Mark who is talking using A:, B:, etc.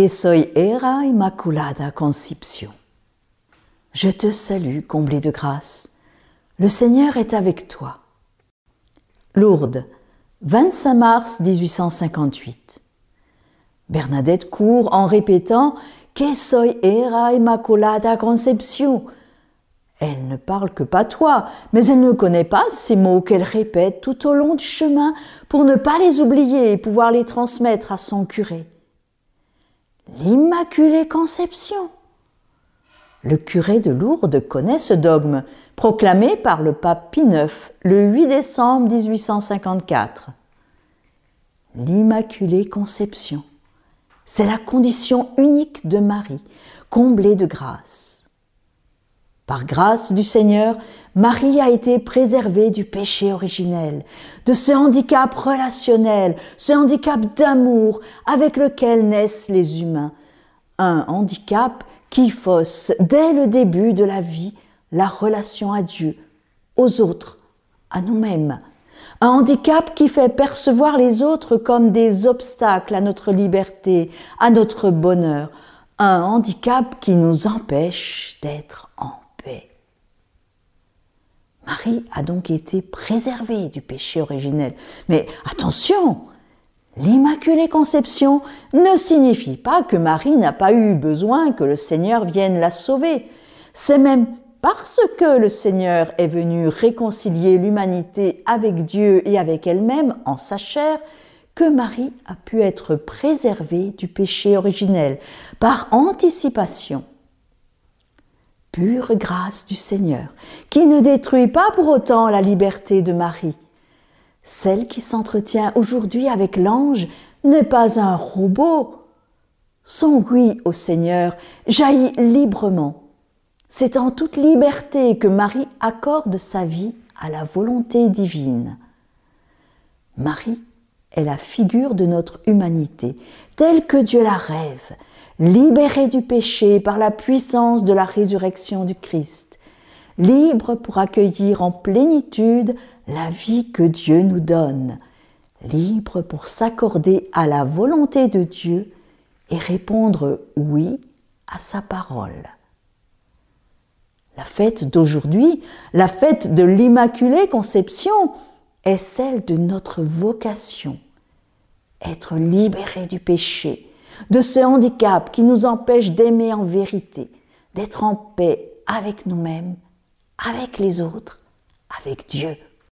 A: que soy era immaculada. Je te salue, comblée de grâce. Le Seigneur est avec toi. Lourdes, 25 mars 1858. Bernadette court en répétant Que soy era immaculada conception. Elle ne parle que patois, mais elle ne connaît pas ces mots qu'elle répète tout au long du chemin pour ne pas les oublier et pouvoir les transmettre à son curé. L'Immaculée Conception. Le curé de Lourdes connaît ce dogme, proclamé par le pape Pie IX le 8 décembre 1854. L'Immaculée Conception, c'est la condition unique de Marie, comblée de grâce. Par grâce du Seigneur, Marie a été préservée du péché originel, de ce handicap relationnel, ce handicap d'amour avec lequel naissent les humains. Un handicap qui fausse dès le début de la vie la relation à Dieu, aux autres, à nous-mêmes. Un handicap qui fait percevoir les autres comme des obstacles à notre liberté, à notre bonheur. Un handicap qui nous empêche d'être en. Marie a donc été préservée du péché originel. Mais attention, L'Immaculée Conception ne signifie pas que Marie n'a pas eu besoin que le Seigneur vienne la sauver. C'est même parce que le Seigneur est venu réconcilier l'humanité avec Dieu et avec elle-même en sa chair que Marie a pu être préservée du péché originel par anticipation. Pure grâce du Seigneur, qui ne détruit pas pour autant la liberté de Marie. Celle qui s'entretient aujourd'hui avec l'ange n'est pas un robot. Son oui au Seigneur jaillit librement. C'est en toute liberté que Marie accorde sa vie à la volonté divine. Marie est la figure de notre humanité, telle que Dieu la rêve, libérée du péché par la puissance de la résurrection du Christ, libre pour accueillir en plénitude la vie que Dieu nous donne, libre pour s'accorder à la volonté de Dieu et répondre oui à sa parole. La fête d'aujourd'hui, la fête de l'Immaculée Conception, est celle de notre vocation, être libéré du péché, de ce handicap qui nous empêche d'aimer en vérité, d'être en paix avec nous-mêmes, avec les autres, avec Dieu.